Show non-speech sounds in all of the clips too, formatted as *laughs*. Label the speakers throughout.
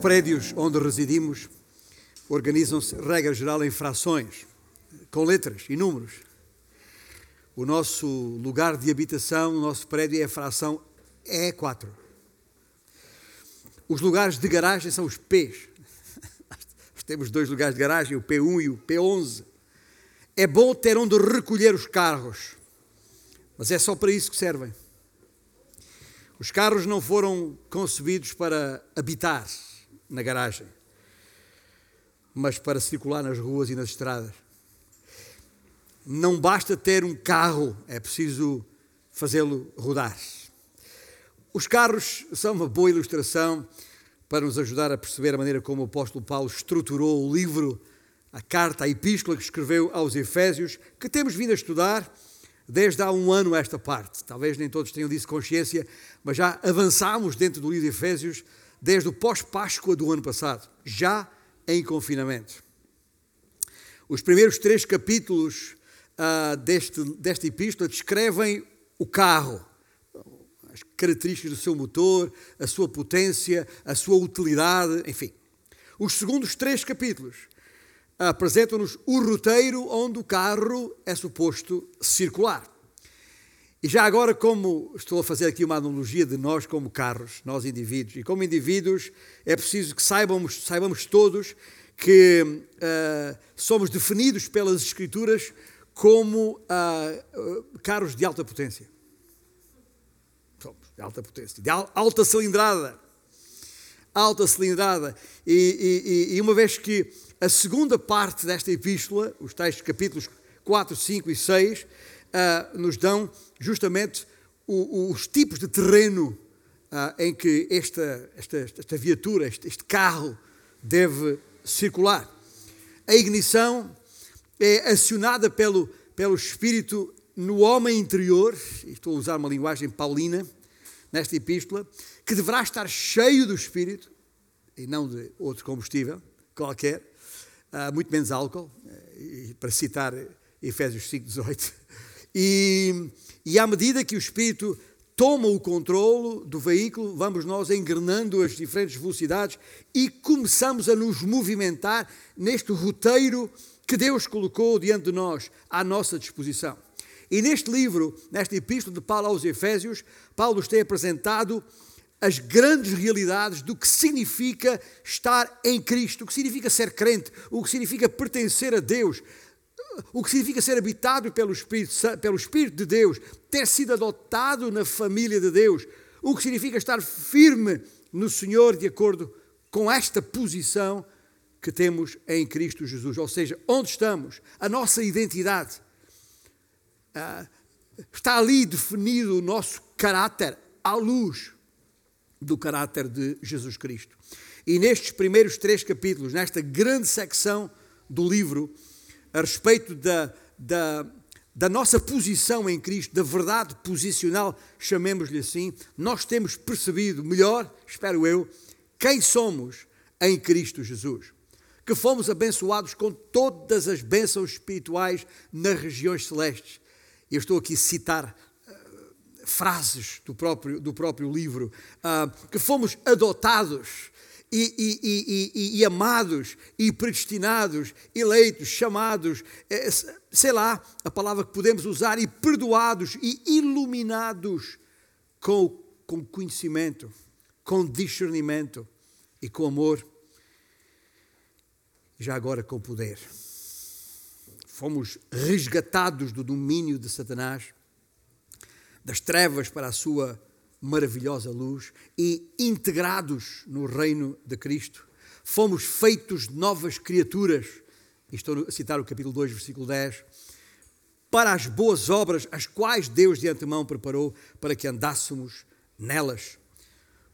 Speaker 1: prédios onde residimos organizam-se, regra geral, em frações, com letras e números. O nosso lugar de habitação, o nosso prédio é a fração E4. Os lugares de garagem são os P's. *laughs* Nós temos dois lugares de garagem, o P1 e o P11. É bom ter onde recolher os carros, mas é só para isso que servem. Os carros não foram concebidos para habitar na garagem, mas para circular nas ruas e nas estradas. Não basta ter um carro, é preciso fazê-lo rodar. Os carros são uma boa ilustração para nos ajudar a perceber a maneira como o apóstolo Paulo estruturou o livro, a carta, a epístola que escreveu aos Efésios, que temos vindo a estudar desde há um ano esta parte. Talvez nem todos tenham disso consciência, mas já avançámos dentro do livro de Efésios desde o pós-Páscoa do ano passado, já em confinamento. Os primeiros três capítulos uh, deste, desta epístola descrevem o carro, as características do seu motor, a sua potência, a sua utilidade, enfim. Os segundos três capítulos apresentam-nos o roteiro onde o carro é suposto circular. E já agora, como estou a fazer aqui uma analogia de nós como carros, nós indivíduos, e como indivíduos é preciso que saibamos, saibamos todos que uh, somos definidos pelas Escrituras como uh, carros de alta potência. Somos de alta potência, de alta cilindrada. Alta cilindrada. E, e, e uma vez que a segunda parte desta epístola, os tais capítulos 4, 5 e 6, uh, ah, nos dão justamente o, os tipos de terreno uh, em que esta, esta, esta viatura, este, este carro, deve circular. A ignição é acionada pelo, pelo Espírito no homem interior, estou a usar uma linguagem paulina nesta epístola, que deverá estar cheio do Espírito e não de outro combustível qualquer, uh, muito menos álcool, uh, para citar Efésios 5, 18. E, e à medida que o Espírito toma o controle do veículo, vamos nós engrenando as diferentes velocidades e começamos a nos movimentar neste roteiro que Deus colocou diante de nós, à nossa disposição. E neste livro, nesta epístola de Paulo aos Efésios, Paulo nos tem apresentado as grandes realidades do que significa estar em Cristo, o que significa ser crente, o que significa pertencer a Deus, o que significa ser habitado pelo Espírito, pelo Espírito de Deus, ter sido adotado na família de Deus, o que significa estar firme no Senhor de acordo com esta posição que temos em Cristo Jesus. Ou seja, onde estamos, a nossa identidade. Ah, está ali definido o nosso caráter à luz do caráter de Jesus Cristo. E nestes primeiros três capítulos, nesta grande secção do livro, a respeito da, da, da nossa posição em Cristo, da verdade posicional, chamemos-lhe assim, nós temos percebido melhor, espero eu, quem somos em Cristo Jesus. Que fomos abençoados com todas as bênçãos espirituais nas regiões celestes. Eu estou aqui a citar frases do próprio, do próprio livro, uh, que fomos adotados e, e, e, e, amados e predestinados, eleitos, chamados, eh, sei lá a palavra que podemos usar, e perdoados e iluminados com, com conhecimento, com discernimento e com amor, já agora com poder. Fomos resgatados do domínio de Satanás das trevas para a sua maravilhosa luz e integrados no reino de Cristo. Fomos feitos novas criaturas. Estou a citar o capítulo 2, versículo 10. Para as boas obras, as quais Deus de antemão preparou para que andássemos nelas.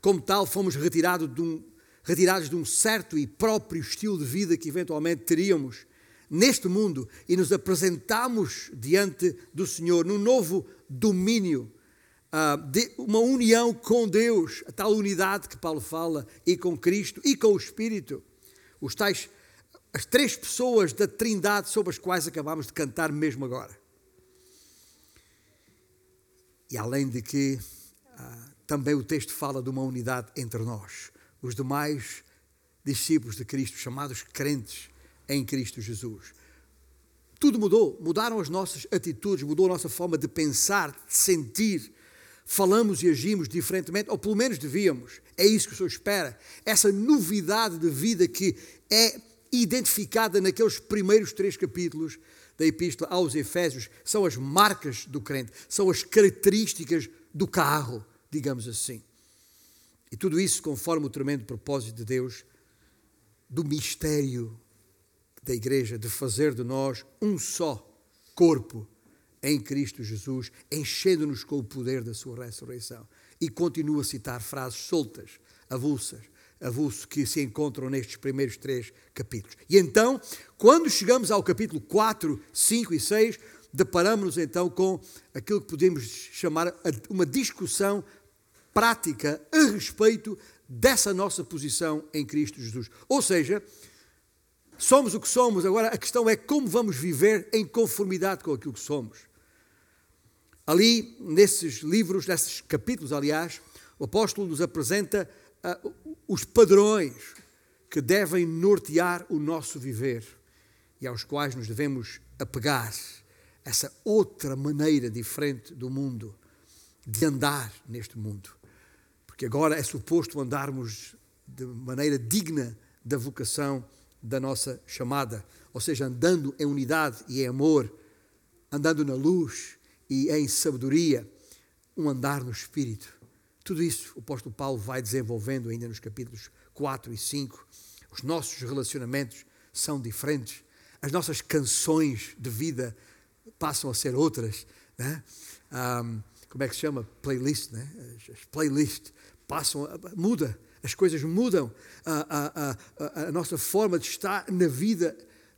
Speaker 1: Como tal, fomos retirados de um, retirados de um certo e próprio estilo de vida que eventualmente teríamos neste mundo e nos apresentamos diante do Senhor num novo domínio, uma união com Deus, a tal unidade que Paulo fala, e com Cristo e com o Espírito. Os tais, as três pessoas da Trindade sobre as quais acabamos de cantar mesmo agora. E além de que uh, também o texto fala de uma unidade entre nós. Os demais discípulos de Cristo, chamados crentes em Cristo Jesus. Tudo mudou, mudaram as nossas atitudes, mudou a nossa forma de pensar, de sentir. Falamos e agimos diferentemente, ou pelo menos devíamos. É isso que o Senhor espera. Essa novidade de vida que é identificada naqueles primeiros três capítulos da Epístola aos Efésios são as marcas do crente, são as características do carro, digamos assim. E tudo isso conforme o tremendo propósito de Deus do mistério da igreja de fazer de nós um só corpo em Cristo Jesus, enchendo-nos com o poder da sua ressurreição. E continua a citar frases soltas, avulsas, avulso que se encontram nestes primeiros três capítulos. E então, quando chegamos ao capítulo 4, 5 e 6, deparamos-nos então com aquilo que podemos chamar uma discussão prática a respeito dessa nossa posição em Cristo Jesus. Ou seja, somos o que somos, agora a questão é como vamos viver em conformidade com aquilo que somos. Ali, nesses livros, nesses capítulos, aliás, o apóstolo nos apresenta uh, os padrões que devem nortear o nosso viver e aos quais nos devemos apegar. Essa outra maneira diferente do mundo, de andar neste mundo. Porque agora é suposto andarmos de maneira digna da vocação da nossa chamada, ou seja, andando em unidade e em amor, andando na luz e em sabedoria, um andar no Espírito. Tudo isso o apóstolo Paulo vai desenvolvendo ainda nos capítulos 4 e 5. Os nossos relacionamentos são diferentes, as nossas canções de vida passam a ser outras. Né? Um, como é que se chama? Playlist, né? As playlists passam, muda, as coisas mudam, a, a, a, a nossa forma de estar na vida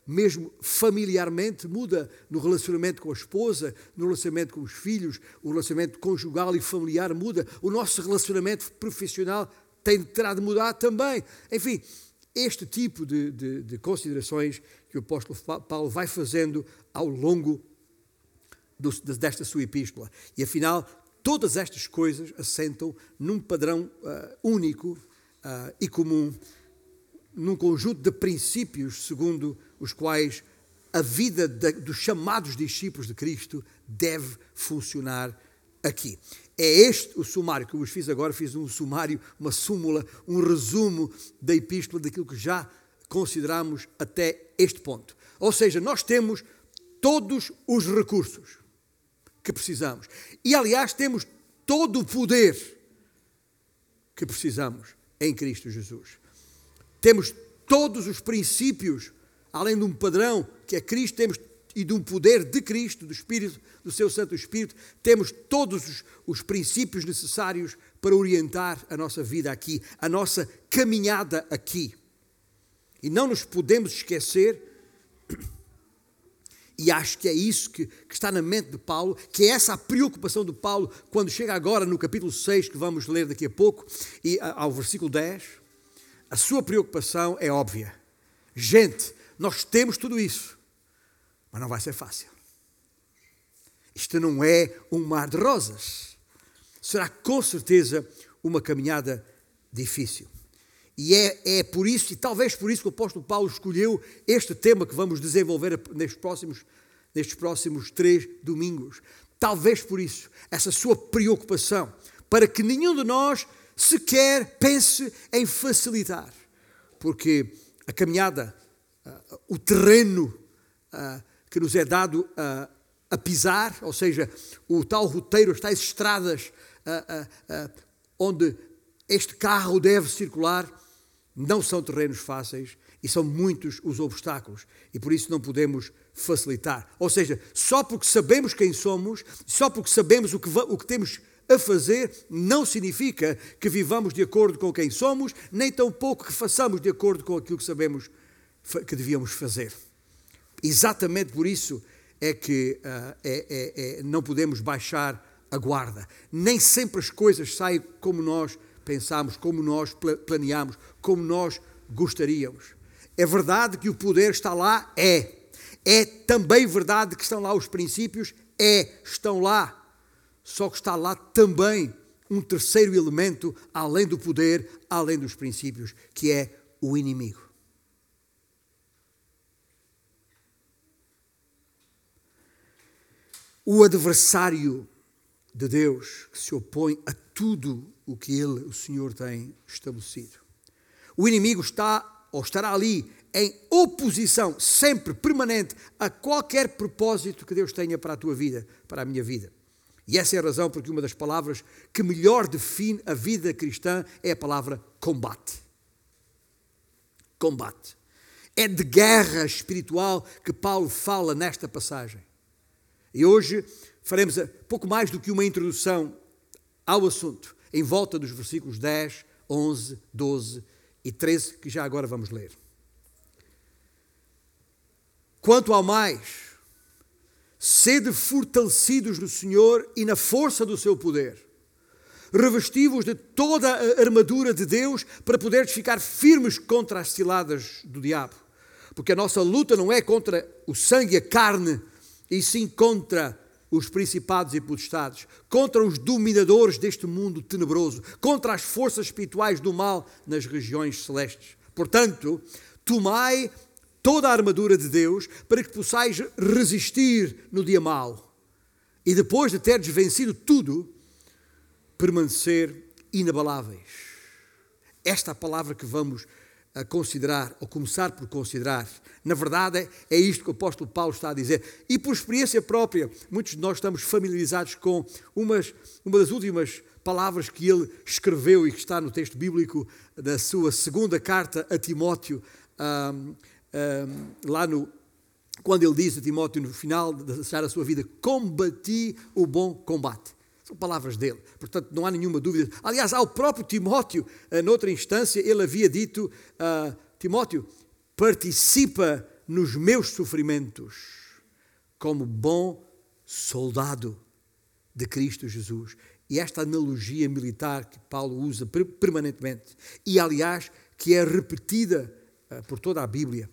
Speaker 1: mesmo familiarmente, muda no relacionamento com a esposa, no relacionamento com os filhos, o relacionamento conjugal e familiar muda, o nosso relacionamento profissional tem, terá de mudar também. Enfim, este tipo de, de, de considerações que o apóstolo Paulo vai fazendo ao longo do, desta sua epístola. E afinal, todas estas coisas assentam num padrão uh, único uh, e comum, num conjunto de princípios segundo os quais a vida de, dos chamados discípulos de Cristo deve funcionar aqui. É este o sumário que eu vos fiz agora, fiz um sumário, uma súmula, um resumo da epístola daquilo que já consideramos até este ponto. Ou seja, nós temos todos os recursos que precisamos. E aliás, temos todo o poder que precisamos em Cristo Jesus. Temos todos os princípios além de um padrão que é Cristo, temos e um poder de Cristo, do Espírito, do seu Santo Espírito, temos todos os, os princípios necessários para orientar a nossa vida aqui, a nossa caminhada aqui. E não nos podemos esquecer, e acho que é isso que, que, está na mente de Paulo, que é essa a preocupação de Paulo quando chega agora no capítulo 6, que vamos ler daqui a pouco, e ao versículo 10. A sua preocupação é óbvia. Gente, nós temos tudo isso, mas não vai ser fácil. Isto não é um mar de rosas. Será com certeza uma caminhada difícil. E é, é por isso, e talvez por isso, que o apóstolo Paulo escolheu este tema que vamos desenvolver nestes próximos, nestes próximos três domingos. Talvez por isso, essa sua preocupação, para que nenhum de nós sequer pense em facilitar. Porque a caminhada o terreno uh, que nos é dado uh, a pisar, ou seja, o tal roteiro, as tais estradas uh, onde este carro deve circular, não são terrenos fáceis e são muitos os obstáculos e por isso não podemos facilitar. Ou seja, só porque sabemos quem somos, só porque sabemos o que, o que temos a fazer, não significa que vivamos de acordo com quem somos, nem tão pouco que façamos de acordo com aquilo que sabemos que devíamos fazer. Exatamente por isso é que uh, é, é, é, não podemos baixar a guarda. Nem sempre as coisas saem como nós pensamos, como nós planeamos, como nós gostaríamos. É verdade que o poder está lá? É. É também verdade que estão lá os princípios? É, estão lá. Só que está lá também um terceiro elemento, além do poder, além dos princípios, que é o inimigo. O adversário de Deus que se opõe a tudo o que ele, o Senhor, tem estabelecido. O inimigo está ou estará ali em oposição sempre permanente a qualquer propósito que Deus tenha para a tua vida, para a minha vida. E essa é a razão porque uma das palavras que melhor define a vida cristã é a palavra combate. Combate. É de guerra espiritual que Paulo fala nesta passagem. E hoje faremos pouco mais do que uma introdução ao assunto, em volta dos versículos 10, 11, 12 e 13, que já agora vamos ler. Quanto ao mais, sede fortalecidos no Senhor e na força do seu poder. Revestivos de toda a armadura de Deus para poderes ficar firmes contra as ciladas do diabo. Porque a nossa luta não é contra o sangue e a carne, e sim contra os principados e potestades, contra os dominadores deste mundo tenebroso, contra as forças espirituais do mal nas regiões celestes. Portanto, tomai toda a armadura de Deus para que possais resistir no dia mau e depois de teres vencido tudo, permanecer inabaláveis. Esta é palavra que vamos a considerar, ou começar por considerar. Na verdade, é isto que o apóstolo Paulo está a dizer. E por experiência própria, muitos de nós estamos familiarizados com umas, uma das últimas palavras que ele escreveu e que está no texto bíblico da sua segunda carta a Timóteo, um, um, lá no. Quando ele diz a Timóteo no final de deixar a sua vida: Combati o bom combate. São palavras dele, portanto não há nenhuma dúvida. Aliás, ao próprio Timóteo, eh, noutra instância, ele havia dito: uh, Timóteo, participa nos meus sofrimentos como bom soldado de Cristo Jesus. E esta analogia militar que Paulo usa permanentemente, e aliás, que é repetida uh, por toda a Bíblia,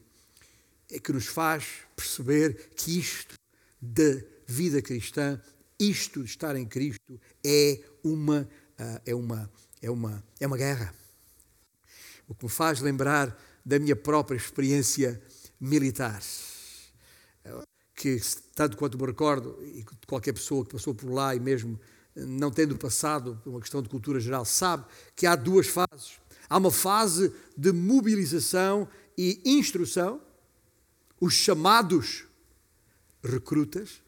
Speaker 1: é que nos faz perceber que isto da vida cristã isto de estar em Cristo é uma, uh, é uma, é uma, é uma guerra. O que me faz lembrar da minha própria experiência militar. Que, tanto quanto me recordo, e qualquer pessoa que passou por lá e mesmo não tendo passado por uma questão de cultura geral, sabe que há duas fases. Há uma fase de mobilização e instrução, os chamados recrutas,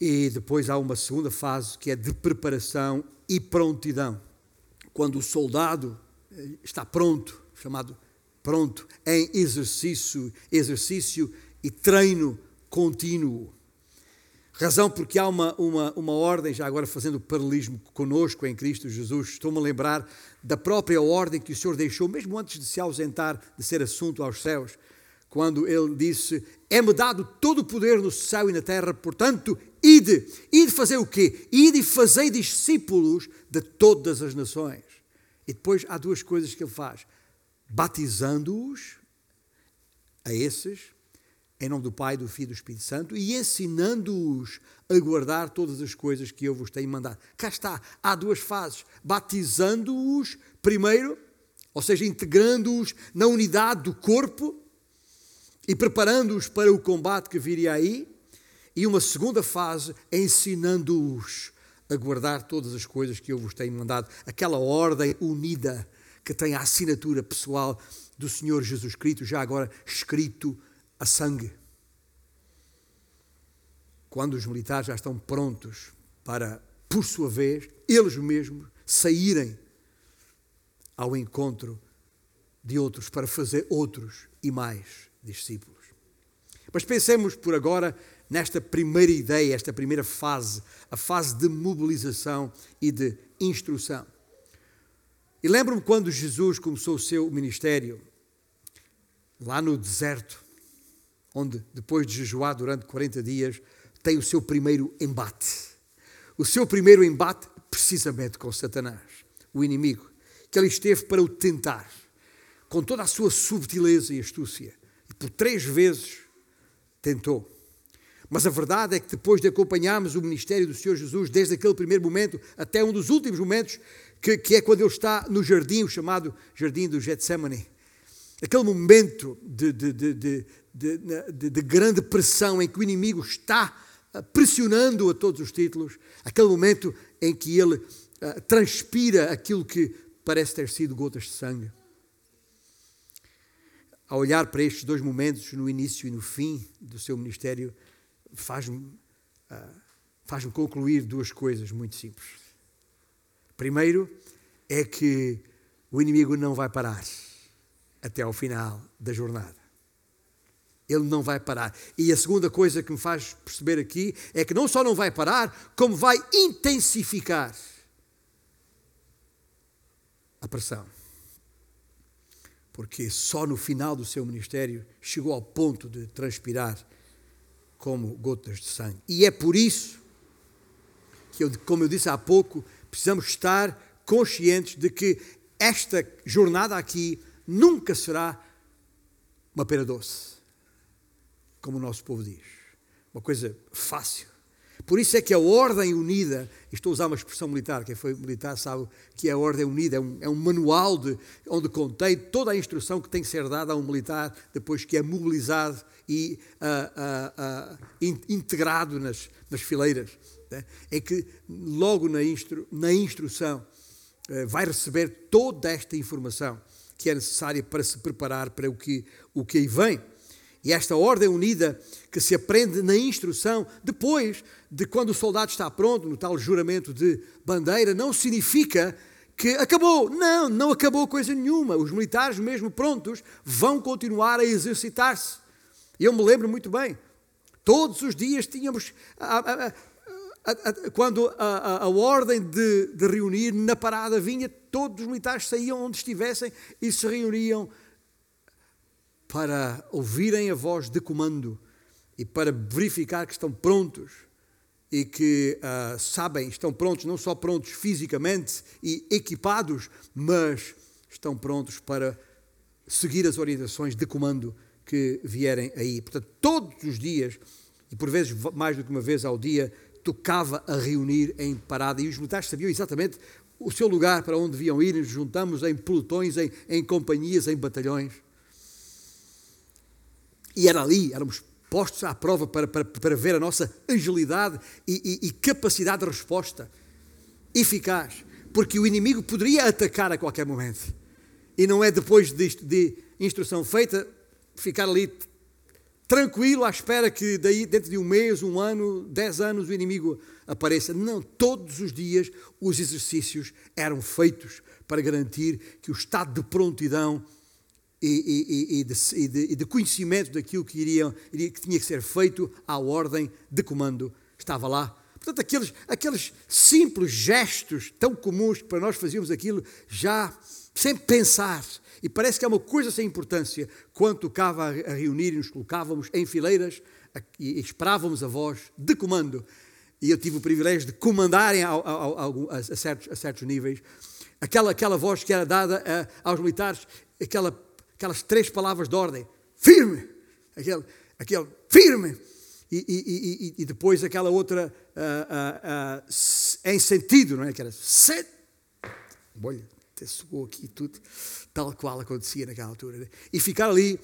Speaker 1: e depois há uma segunda fase que é de preparação e prontidão. Quando o soldado eh, está pronto, chamado pronto, em exercício, exercício e treino contínuo. Razão porque há uma, uma, uma ordem, já agora fazendo paralelismo conosco em Cristo Jesus, estou-me a lembrar da própria ordem que o Senhor deixou, mesmo antes de se ausentar de ser assunto aos céus, quando ele disse: É-me dado todo o poder no céu e na terra, portanto, ide. Ide fazer o quê? Ide e discípulos de todas as nações. E depois há duas coisas que ele faz: batizando-os a esses, em nome do Pai, do Filho e do Espírito Santo, e ensinando-os a guardar todas as coisas que eu vos tenho mandado. Cá está, há duas fases: batizando-os primeiro, ou seja, integrando-os na unidade do corpo e preparando-os para o combate que viria aí, e uma segunda fase ensinando-os a guardar todas as coisas que eu vos tenho mandado, aquela ordem unida que tem a assinatura pessoal do Senhor Jesus Cristo, já agora escrito a sangue. Quando os militares já estão prontos para, por sua vez, eles mesmos saírem ao encontro de outros para fazer outros e mais discípulos. Mas pensemos por agora nesta primeira ideia, esta primeira fase, a fase de mobilização e de instrução. E lembro-me quando Jesus começou o seu ministério, lá no deserto, onde depois de jejuar durante 40 dias, tem o seu primeiro embate. O seu primeiro embate precisamente com Satanás, o inimigo, que ele esteve para o tentar, com toda a sua subtileza e astúcia por três vezes tentou. Mas a verdade é que depois de acompanharmos o ministério do Senhor Jesus, desde aquele primeiro momento até um dos últimos momentos que, que é quando ele está no jardim, o chamado jardim do Getsemane. Aquele momento de, de, de, de, grande pressão em que o inimigo está ah, pressionando a todos os títulos, aquele momento em que ele uh, transpira aquilo que parece ter sido gotas de sangue. Ao olhar para estes dois momentos, no início e no fim do seu ministério, faz-me uh, faz concluir duas coisas muito simples. Primeiro, é que o inimigo não vai parar até ao final da jornada. Ele não vai parar. E a segunda coisa que me faz perceber aqui é que não só não vai parar, como vai intensificar a pressão. Porque só no final do seu ministério chegou ao ponto de transpirar como gotas de sangue. E é por isso que, eu, como eu disse há pouco, precisamos estar conscientes de que esta jornada aqui nunca será uma pera doce, como o nosso povo diz. Uma coisa fácil. Por isso é que a ordem unida, estou a usar uma expressão militar, quem foi militar sabe que a ordem unida é um, é um manual de, onde contém toda a instrução que tem que ser dada a um militar depois que é mobilizado e uh, uh, uh, integrado nas, nas fileiras. Né? É que logo na, instru, na instrução eh, vai receber toda esta informação que é necessária para se preparar para o que, o que aí vem. E esta ordem unida que se aprende na instrução, depois de quando o soldado está pronto, no tal juramento de bandeira, não significa que acabou. Não, não acabou coisa nenhuma. Os militares, mesmo prontos, vão continuar a exercitar-se. Eu me lembro muito bem. Todos os dias tínhamos. A, a, a, quando a, ordem de, de reunir na parada vinha, todos os militares saíam onde estivessem e se reuniam para ouvirem a voz de comando e para verificar que estão prontos e que uh, sabem, estão prontos, não só prontos fisicamente e equipados, mas estão prontos para seguir as orientações de comando que vierem aí. Portanto, todos os dias, e por vezes mais do que uma vez ao dia, tocava a reunir em parada e os militares sabiam exatamente o seu lugar para onde deviam ir, nos juntamos em pelotões, em, em companhias, em batalhões. E era ali, éramos postos à prova para, para, para ver a nossa agilidade e, e, e capacidade de resposta eficaz. Porque o inimigo poderia atacar a qualquer momento. E não é depois de, de instrução feita ficar ali tranquilo à espera que daí dentro de um mês, um ano, dez anos o inimigo apareça. Não, todos os dias os exercícios eram feitos para garantir que o estado de prontidão e, e, e, de, de, de, conhecimento daquilo que, iriam, que tinha que ser feito à ordem de comando estava lá. Portanto, aqueles, aqueles simples gestos tão comuns que para nós fazíamos aquilo já sem pensar. E parece que é uma coisa sem importância. Quando tocava a reunir e nos colocávamos em fileiras e esperávamos a voz de comando. E eu tive o privilégio de comandarem a, a, a, a certos, certos, níveis. Aquela, aquela voz que era dada aos militares, aquela aquelas três palavras de ordem: firme, aquele, aquele firme, e, e, e, e depois aquela outra uh, uh, uh, em sentido, não é? Que era set. Olha, até soou aqui tudo, tal qual acontecia naquela altura. Né? E ficar ali,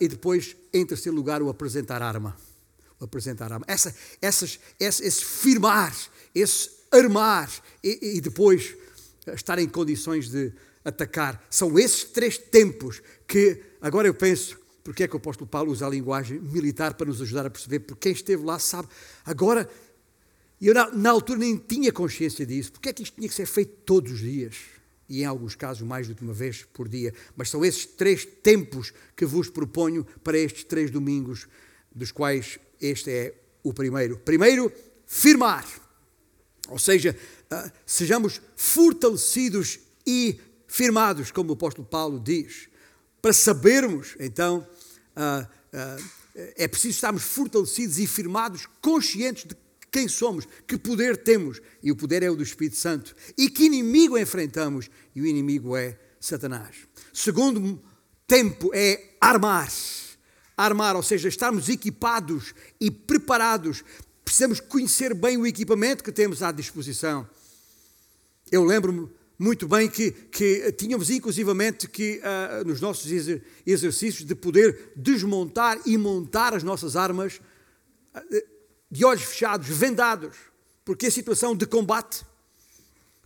Speaker 1: e depois, em terceiro lugar, o apresentar arma. O apresentar arma. Essa, essas, esse, esse firmar, esse armar, e, e depois estar em condições de atacar. São esses três tempos que, agora eu penso, porque é que o apóstolo Paulo usa a linguagem militar para nos ajudar a perceber, porque quem esteve lá sabe. Agora, eu na, na altura nem tinha consciência disso, porque é que isto tinha que ser feito todos os dias? E em alguns casos mais do que uma vez por dia. Mas são esses três tempos que vos proponho para estes três domingos, dos quais este é o primeiro. Primeiro, firmar. Ou seja, uh, sejamos fortalecidos e firmados, como o apóstolo Paulo diz. Para sabermos, então, uh, uh, é preciso estarmos fortalecidos e firmados, conscientes de quem somos, que poder temos, e o poder é o do Espírito Santo, e que inimigo enfrentamos, e o inimigo é Satanás. Segundo tempo é armar. Armar, ou seja, estarmos equipados e preparados. Precisamos conhecer bem o equipamento que temos à disposição. Eu lembro-me muito bem que, que tínhamos inclusivamente que uh, nos nossos exercícios de poder desmontar e montar as nossas armas uh, de olhos fechados, vendados, porque a situação de combate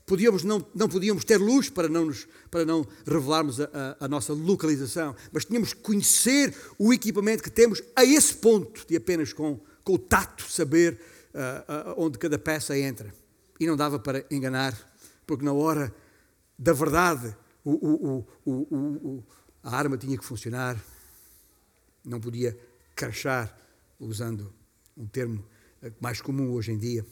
Speaker 1: podíamos não, não podíamos ter luz para não, nos, para não revelarmos a, a, a, nossa localização, mas tínhamos que conhecer o equipamento que temos a esse ponto de apenas com, com o tato saber uh, onde cada peça entra. E não dava para enganar, porque na hora da verdade, o, o, a arma tinha que funcionar, não podia crachar, usando um termo eh, mais comum hoje em dia.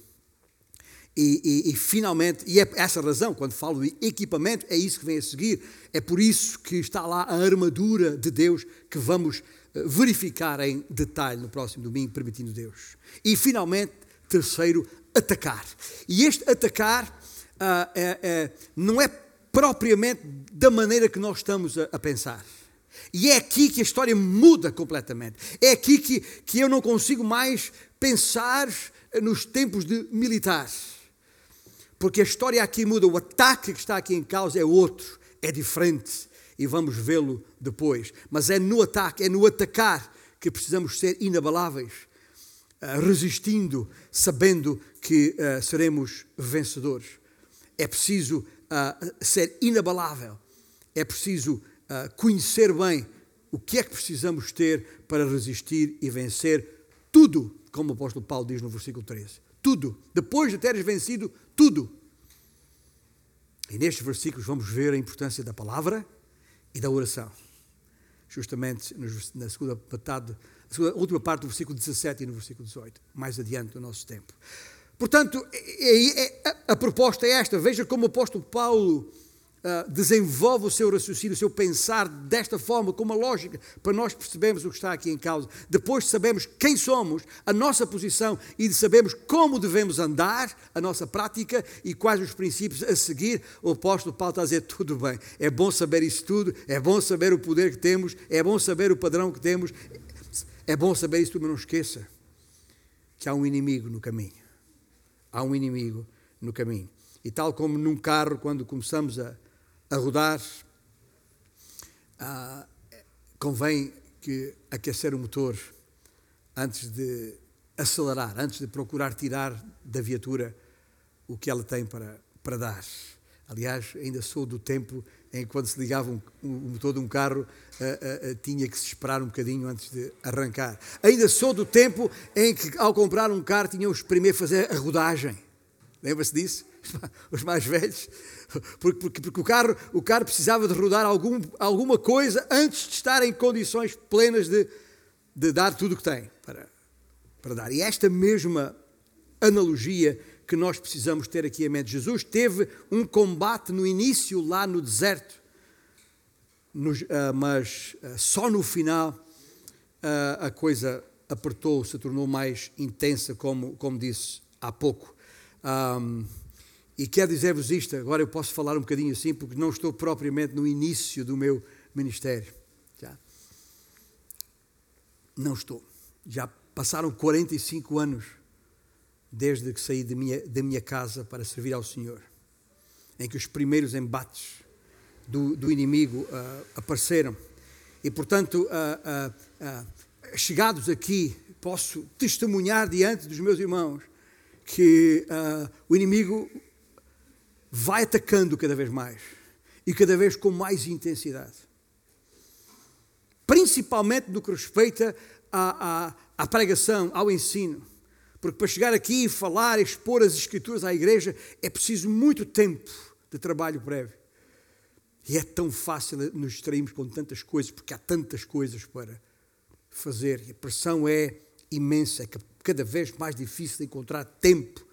Speaker 1: E, e, e, finalmente, e é essa razão, quando falo de equipamento, é isso que vem a seguir. É por isso que está lá a armadura de Deus que vamos eh, verificar em detalhe no próximo domingo, permitindo Deus. E finalmente, terceiro, atacar. E este atacar uh, é, é, não é propriamente da maneira que nós estamos a, a, pensar. E é aqui que a história muda completamente. É aqui que, que eu não consigo mais pensar nos tempos de militares. Porque a história aqui muda, o ataque que está aqui em causa é outro, é diferente. E vamos vê-lo depois. Mas é no ataque, é no atacar que precisamos ser inabaláveis, uh, resistindo, sabendo que uh, seremos vencedores. É preciso uh, ser inabalável. É preciso uh, conhecer bem o que é que precisamos ter para resistir e vencer tudo, como o apóstolo Paulo diz no versículo 13. Tudo. Depois de teres vencido tudo. E nestes versículos vamos ver a importância da palavra e da oração. Justamente na segunda metade, na segunda, última parte do versículo 17 e no versículo 18, mais adiante do nosso tempo. Portanto, é, é, a proposta é esta. Veja como o apóstolo Paulo uh, desenvolve o seu raciocínio, o seu pensar desta forma, com uma lógica, para nós percebermos o que está aqui em causa. Depois de sabermos quem somos, a nossa posição e de sabermos como devemos andar, a nossa prática e quais os princípios a seguir, o apóstolo Paulo está a dizer: tudo bem, é bom saber isso tudo, é bom saber o poder que temos, é bom saber o padrão que temos, é bom saber isso tudo, mas não esqueça que há um inimigo no caminho há um inimigo no caminho. E tal como num carro, quando começamos a, a rodar, ah, convém que aquecer o motor antes de acelerar, antes de procurar tirar da viatura o que ela tem para, para dar. Aliás, ainda sou do tempo em que quando se ligava um, um, o motor de um carro, uh, uh, uh, tinha que se esperar um bocadinho antes de arrancar. Ainda sou do tempo em que, ao comprar um carro, tínhamos primeiro fazer a rodagem. Lembra-se disso? *laughs* Os mais velhos? Porque, porque, porque, o, carro, o carro precisava de rodar algum, alguma coisa antes de estar em condições plenas de, de dar tudo o que tem para, para dar. E esta mesma analogia que nós precisamos ter aqui em mente. Jesus teve um combate no início, lá no deserto, ah, mas ah, só no final ah, a coisa apertou, se tornou mais intensa, como, como disse há pouco. E quero dizer-vos isto, agora eu posso falar um bocadinho assim, porque não estou propriamente no início do meu ministério. Já. Não estou. Já passaram 45 anos desde que saí da minha, da minha casa para servir ao Senhor, em que os primeiros embates do, do inimigo uh, apareceram. E, portanto, uh, uh, chegados aqui, posso testemunhar diante dos meus irmãos que o inimigo vai atacando cada vez mais e cada vez com mais intensidade. Principalmente no que respeita à, à, à pregação, ao ensino. Porque para chegar aqui e falar, expor as Escrituras à igreja, é preciso muito tempo de trabalho prévio. E é tão fácil nos distrairmos com tantas coisas, porque há tantas coisas para fazer. E a pressão é imensa, é cada vez mais difícil encontrar tempo.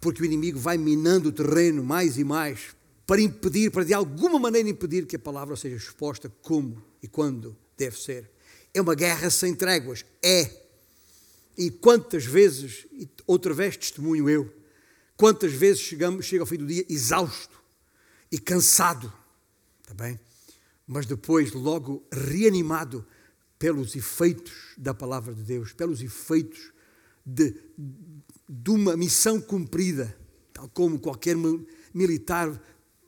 Speaker 1: Porque o inimigo vai minando o terreno mais e mais para impedir, para de alguma maneira impedir que a palavra seja exposta como e quando deve ser. É uma guerra sem tréguas. É e quantas vezes, outra vez testemunho eu, quantas vezes chegamos, chego ao fim do dia exausto e cansado, está bem? Mas depois logo reanimado pelos efeitos da palavra de Deus, pelos efeitos de, de uma missão cumprida, tal como qualquer militar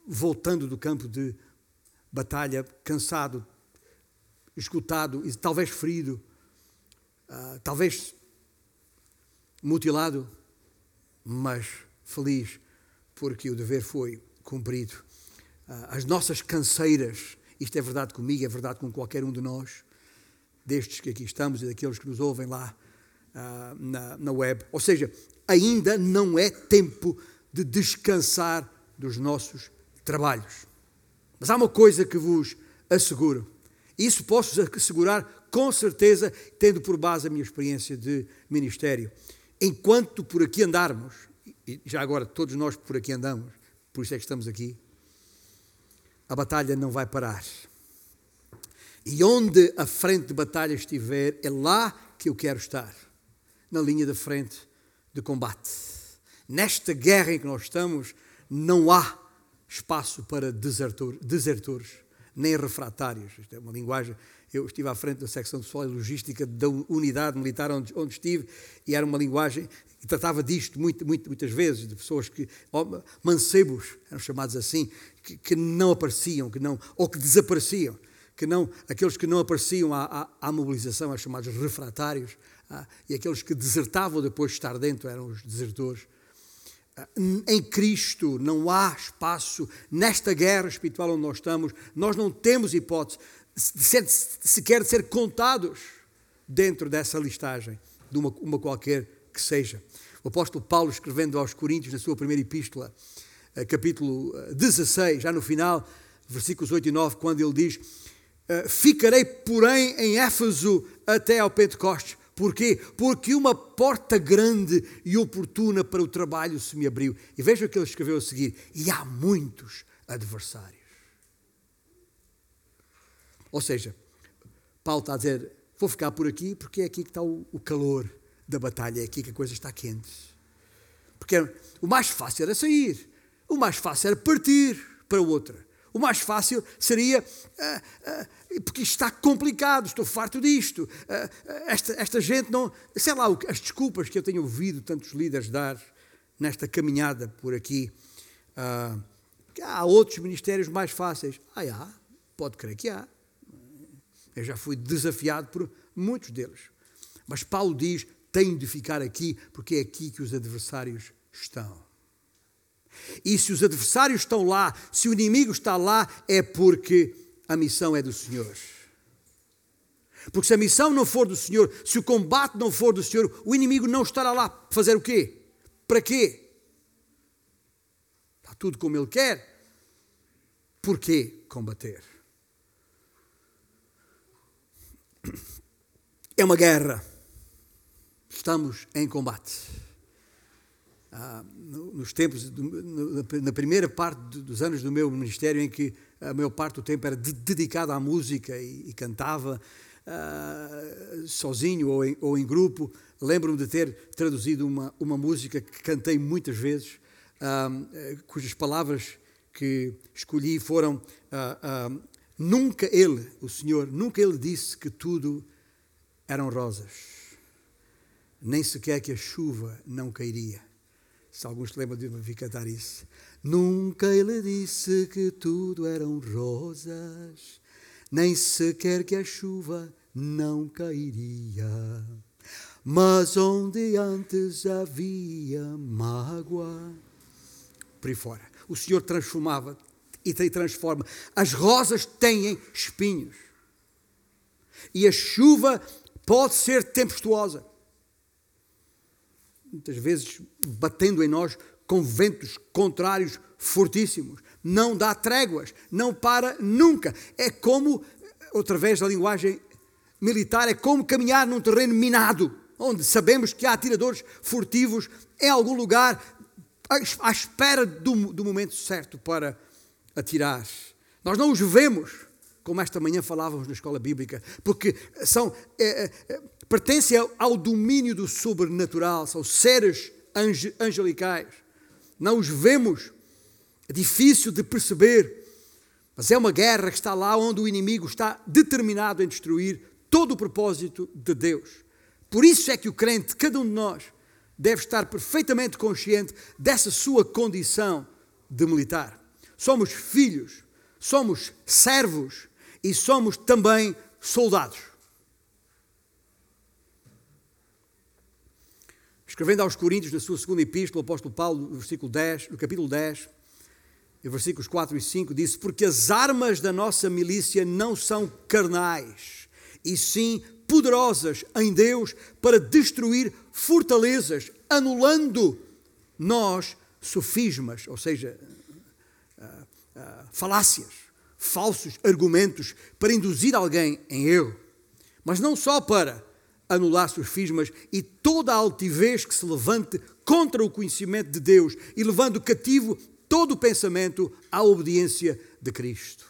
Speaker 1: voltando do campo de batalha, cansado, esgotado e talvez ferido, uh, talvez mutilado, mas feliz porque o dever foi cumprido. Uh, as nossas canseiras, isto é verdade comigo, é verdade com qualquer um de nós, destes que aqui estamos e daqueles que nos ouvem lá uh, na, na web. Ou seja, ainda não é tempo de descansar dos nossos trabalhos. Mas há uma coisa que vos asseguro. Isso posso assegurar com certeza, tendo por base a minha experiência de ministério. Enquanto por aqui andarmos, e já agora todos nós por aqui andamos, por isso é que estamos aqui, a batalha não vai parar. E onde a frente de batalha estiver, é lá que eu quero estar na linha da frente de combate. Nesta guerra em que nós estamos, não há espaço para desertor, desertores, nem refratários. Isto é uma linguagem. Eu estive à frente da secção pessoal e logística da unidade militar onde, onde estive e era uma linguagem que tratava disto muito, muito, muitas vezes, de pessoas que, mancebos, eram chamados assim, que, que não apareciam, que não, ou que desapareciam que não, aqueles que não apareciam à, à, à mobilização, eram chamados refratários, ah, e aqueles que desertavam depois de estar dentro eram os desertores. Ah, em Cristo não há espaço nesta guerra espiritual onde nós estamos, nós não temos hipótese sequer de ser contados dentro dessa listagem, de uma, uma qualquer que seja. O apóstolo Paulo, escrevendo aos Coríntios, na sua primeira epístola, ah, capítulo 16, já no final, versículos 8 e 9, quando ele diz: Ficarei, porém, em Éfeso até ao Pentecostes Porquê? Porque uma porta grande e oportuna para o trabalho se me abriu. E veja o que ele escreveu a seguir: e há muitos adversários. Ou seja, Paulo está a dizer: vou ficar por aqui porque é aqui que está o, o calor da batalha, é aqui que a coisa está quente. Porque o mais fácil era sair, o mais fácil era partir para outra. O mais fácil seria, uh, uh, porque isto está complicado, estou farto disto. Uh, esta, esta gente não. Sei lá, as desculpas que eu tenho ouvido tantos líderes dar nesta caminhada por aqui. há outros ministérios mais fáceis. Ah, há, pode crer que há. Eu já fui desafiado por muitos deles. Mas Paulo diz: tenho de ficar aqui, porque é aqui que os adversários estão. E se os adversários estão lá, se o inimigo está lá, é porque a missão é do Senhor. Porque se a missão não for do Senhor, se o combate não for do Senhor, o inimigo não estará lá fazer o quê? Para quê? Está tudo como ele quer. Por que combater? É uma guerra. Estamos em combate ah, nos tempos, na primeira parte dos anos do meu ministério, em que a maior parte do tempo era dedicado à música e, e cantava ah, sozinho ou em, ou em grupo, lembro-me de ter traduzido uma, uma música que cantei muitas vezes, ah, cujas palavras que escolhi foram: Nunca Ele, o Senhor, nunca Ele disse que tudo eram rosas, nem sequer que a chuva não cairia se alguns lembram de me cantar isso. Nunca ele disse que tudo eram rosas, nem sequer que a chuva não cairia. Mas onde antes havia mágoa, por aí fora, o Senhor transformava e transforma. As rosas têm espinhos. E a chuva pode ser tempestuosa muitas vezes batendo em nós com ventos contrários fortíssimos. Não dá tréguas, não para nunca. É como, outra vez, a linguagem militar, é como caminhar num terreno minado, onde sabemos que há atiradores furtivos em algum lugar à espera do, do momento certo para atirar. Nós não os vemos, como esta manhã falávamos na escola bíblica, porque são. É, é, pertencem ao domínio do sobrenatural, são seres angelicais. Não os vemos, é difícil de perceber, mas é uma guerra que está lá onde o inimigo está determinado em destruir todo o propósito de Deus. Por isso é que o crente, cada um de nós, deve estar perfeitamente consciente dessa sua condição de militar. Somos filhos, somos servos e somos também soldados. Escrevendo aos Coríntios, na sua segunda epístola, o apóstolo Paulo, no versículo 10, no capítulo 10, em versículos 4 e 5, disse: Porque as armas da nossa milícia não são carnais, e sim poderosas em Deus para destruir fortalezas, anulando nós sofismas, ou seja, uh, falácias, falsos argumentos para induzir alguém em erro, mas não só para anular sofismas e toda a altivez que se levante contra o conhecimento de Deus e levando cativo todo o pensamento à obediência de Cristo.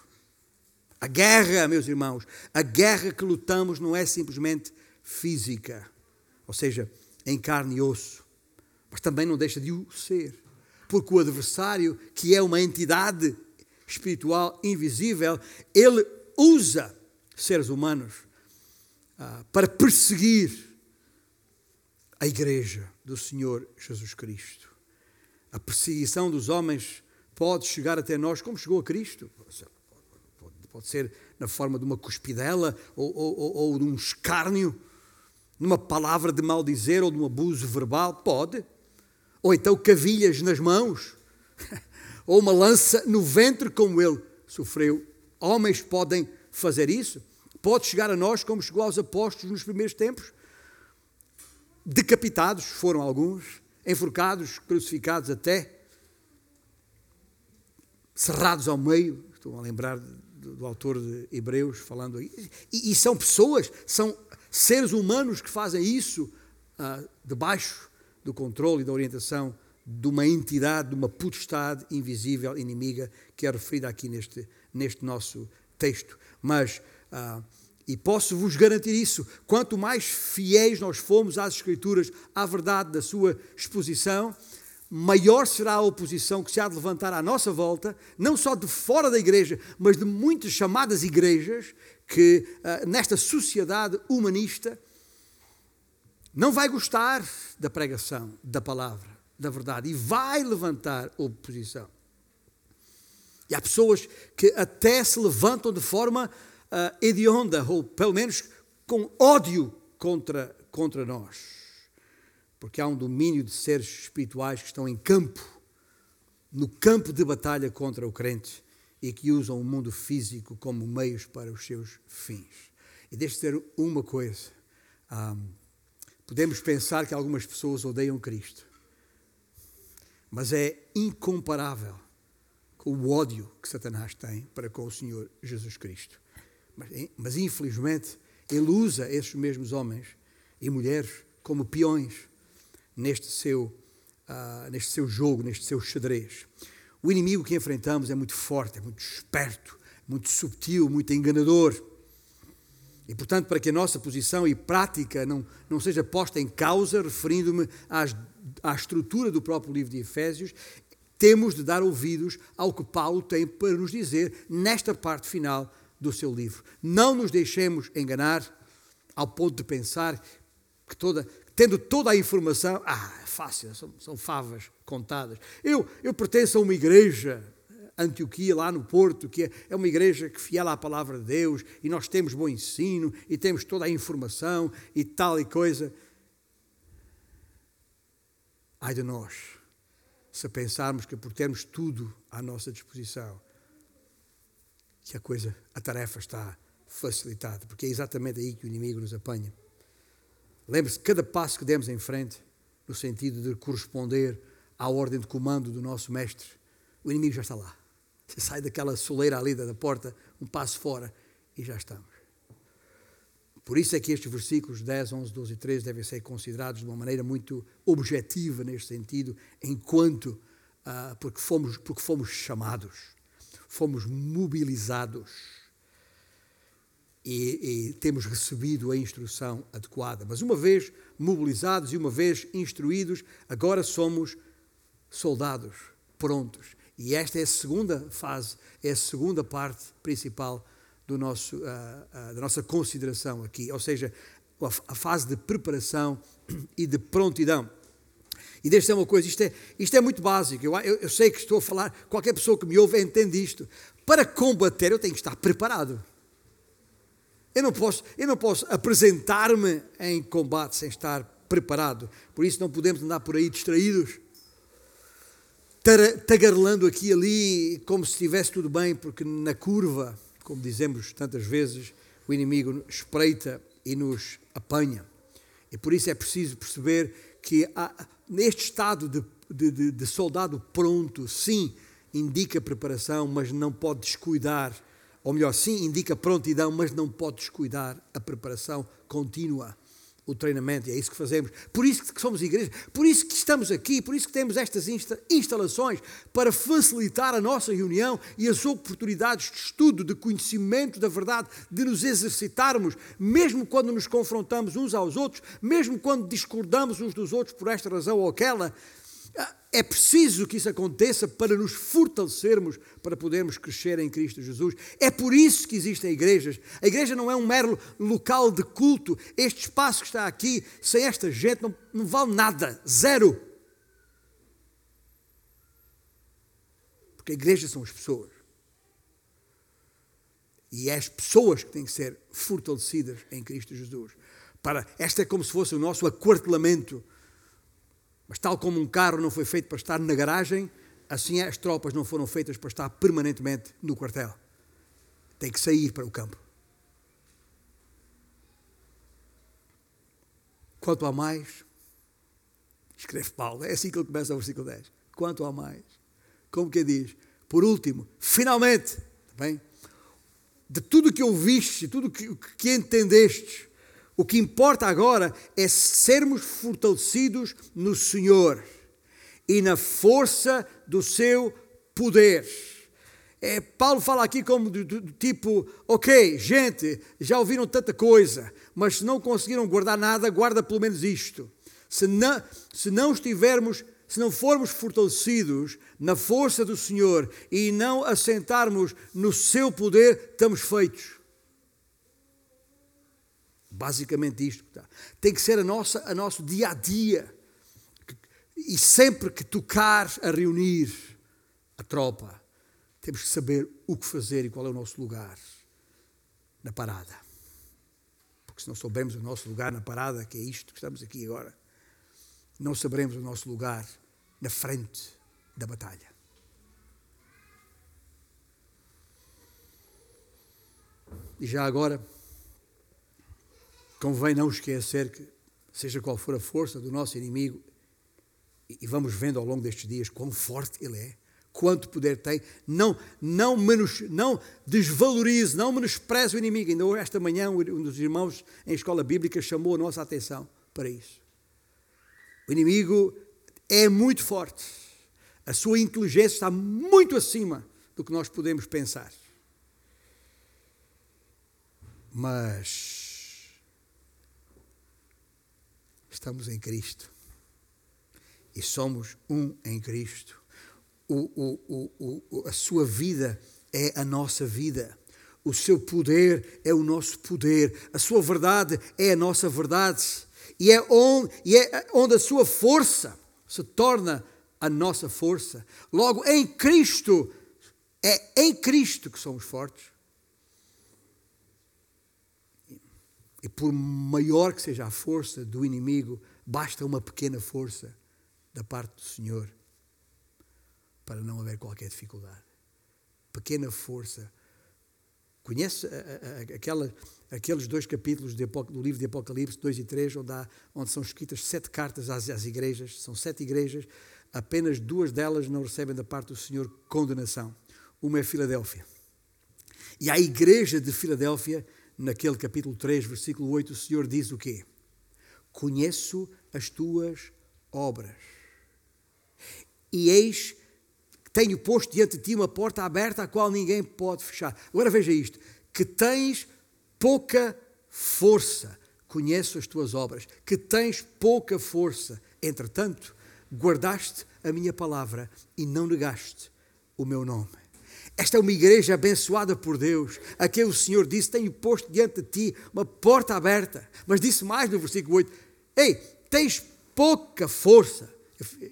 Speaker 1: A guerra, meus irmãos, a guerra que lutamos não é simplesmente física, ou seja, em carne e osso, mas também não deixa de o ser, porque o adversário, que é uma entidade espiritual invisível, ele usa seres humanos ah, para perseguir a igreja do Senhor Jesus Cristo. A perseguição dos homens pode chegar até nós como chegou a Cristo. Pode ser na forma de uma cuspidela ou, ou, ou de um escárnio, numa palavra de maldizer ou de um abuso verbal. Pode. Ou então cavilhas nas mãos, *laughs* ou uma lança no ventre, como ele sofreu. Homens podem fazer isso. Pode chegar a nós como chegou aos apóstolos nos primeiros tempos. Decapitados foram alguns, enforcados, crucificados até, cerrados ao meio. Estou a lembrar do, autor de Hebreus falando aí. E, e, são pessoas, são seres humanos que fazem isso ah, debaixo do controle e da orientação de uma entidade, de uma potestade invisível, inimiga, que é referida aqui neste, neste nosso texto. Mas, ah, e posso vos garantir isso, quanto mais fiéis nós formos às Escrituras, à verdade da sua exposição, maior será a oposição que se há de levantar à nossa volta, não só de fora da igreja, mas de muitas chamadas igrejas que, ah, nesta sociedade humanista, não vai gostar da pregação, da palavra, da verdade e vai levantar oposição. E há pessoas que até se levantam de forma uh, hedionda, ou pelo menos com ódio contra, contra nós. Porque há um domínio de seres espirituais que estão em campo, no campo de batalha contra o crente e que usam o mundo físico como meios para os seus fins. E deixe ser uma coisa. Um, ah, podemos pensar que algumas pessoas odeiam Cristo, mas é incomparável com o ódio que Satanás tem para com o Senhor Jesus Cristo. Mas, mas infelizmente, ele usa esses mesmos homens e mulheres como peões neste seu, uh, neste seu jogo, neste seu xadrez. O inimigo que enfrentamos é muito forte, é muito esperto, muito subtil, muito enganador. E, portanto, para que a nossa posição e prática não, não seja posta em causa, referindo-me à estrutura do próprio livro de Efésios, temos de dar ouvidos ao que Paulo tem para nos dizer nesta parte final do seu livro. Não nos deixemos enganar ao ponto de pensar que toda, tendo toda a informação, ah, é fácil, são, são favas contadas. Eu, eu pertenço a uma igreja, Antioquia, lá no Porto, que é, é uma igreja que fiel à palavra de Deus, e nós temos bom ensino, e temos toda a informação, e tal e coisa. Ai de nós, se pensarmos que por termos tudo à nossa disposição, que a coisa, a tarefa está facilitada, porque é exatamente aí que o inimigo nos apanha. Lembre-se, cada passo que demos em frente, no sentido de corresponder à ordem de comando do nosso mestre, o inimigo já está lá. Você sai daquela soleira ali da porta, um passo fora, e já estamos. Por isso é que estes versículos 10, 11, 12 e 13 devem ser considerados de uma maneira muito objetiva neste sentido, enquanto, uh, porque, fomos, porque fomos chamados fomos mobilizados e, e, temos recebido a instrução adequada. Mas uma vez mobilizados e uma vez instruídos, agora somos soldados prontos. E esta é a segunda fase, é a segunda parte principal do nosso, uh, uh, da nossa consideração aqui, ou seja, a, fase de preparação e de prontidão. E deixa uma coisa, isto é, isto é muito básico. Eu, eu, eu, sei que estou a falar, qualquer pessoa que me ouve entende isto. Para combater, eu tenho que estar preparado. Eu não posso, eu não posso apresentar-me em combate sem estar preparado. Por isso não podemos andar por aí distraídos, tagarelando aqui e ali, como se estivesse tudo bem, porque na curva, como dizemos tantas vezes, o inimigo espreita e nos apanha. E por isso é preciso perceber que há, neste estado de, de, de, soldado pronto, sim, indica preparação, mas não pode descuidar ou melhor, sim, indica prontidão, mas não pode descuidar a preparação contínua, o treinamento, e é isso que fazemos. Por isso que somos igreja, por isso que estamos aqui, por isso que temos estas instalações, para facilitar a nossa reunião e as oportunidades de estudo, de conhecimento da verdade, de nos exercitarmos, mesmo quando nos confrontamos uns aos outros, mesmo quando discordamos uns dos outros por esta razão ou aquela, é preciso que isso aconteça para nos fortalecermos, para podermos crescer em Cristo Jesus. É por isso que existem igrejas. A igreja não é um mero local de culto. Este espaço que está aqui, sem esta gente, não, não vale nada. Zero. Porque a igreja são as pessoas. E é as pessoas que têm que ser fortalecidas em Cristo Jesus. Para, esta é como se fosse o nosso aquartelamento mas tal como um carro não foi feito para estar na garagem, assim as tropas não foram feitas para estar permanentemente no quartel. Tem que sair para o campo. Quanto a mais, escreve Paulo, é assim que ele começa o versículo 10. Quanto a mais, como que diz? Por último, finalmente, bem, de tudo que ouviste, tudo que, que entendeste, o que importa agora é sermos fortalecidos no Senhor e na força do seu poder. É, Paulo fala aqui como do, do, do, tipo, ok, gente, já ouviram tanta coisa, mas se não conseguiram guardar nada, guarda pelo menos isto. Se não, se não estivermos, se não formos fortalecidos na força do Senhor e não assentarmos no seu poder, estamos feitos. Basicamente isto. Tem que ser a nossa, a nosso dia a dia. E sempre que tocar a reunir a tropa, temos que saber o que fazer e qual é o nosso lugar na parada. Porque se não soubermos o nosso lugar na parada, que é isto que estamos aqui agora, não saberemos o nosso lugar na frente da batalha. E já agora, Convém não esquecer que, seja qual for a força do nosso inimigo, e vamos vendo ao longo destes dias quão forte ele é, quanto poder tem, não, não, menos, não desvalorize, não menospreze o inimigo. Ainda esta manhã, um dos irmãos em escola bíblica chamou a nossa atenção para isso. O inimigo é muito forte, a sua inteligência está muito acima do que nós podemos pensar. Mas estamos em Cristo e somos um em Cristo. O, o, o, a sua vida é a nossa vida. O seu poder é o nosso poder. A sua verdade é a nossa verdade. E é onde, e é onde a sua força se torna a nossa força. Logo, em Cristo, é em Cristo que somos fortes. E por maior que seja a força do inimigo, basta uma pequena força da parte do Senhor para não haver qualquer dificuldade. Pequena força. Conhece aquela, aqueles dois capítulos do livro de Apocalipse, 2 e 3, onde, onde são escritas sete cartas às, às igrejas? São sete igrejas, apenas duas delas não recebem da parte do Senhor condenação. Uma é Filadélfia. E a igreja de Filadélfia naquele capítulo 3, versículo 8, o Senhor diz o quê? Conheço as tuas obras. E eis tenho posto diante de ti uma porta aberta a qual ninguém pode fechar. Agora veja isto: que tens pouca força. Conheço as tuas obras, que tens pouca força. Entretanto, guardaste a minha palavra e não negaste o meu nome. Esta é uma igreja abençoada por Deus, a quem o Senhor disse: Tenho posto diante de ti uma porta aberta. Mas disse mais no versículo 8: Ei, tens pouca força.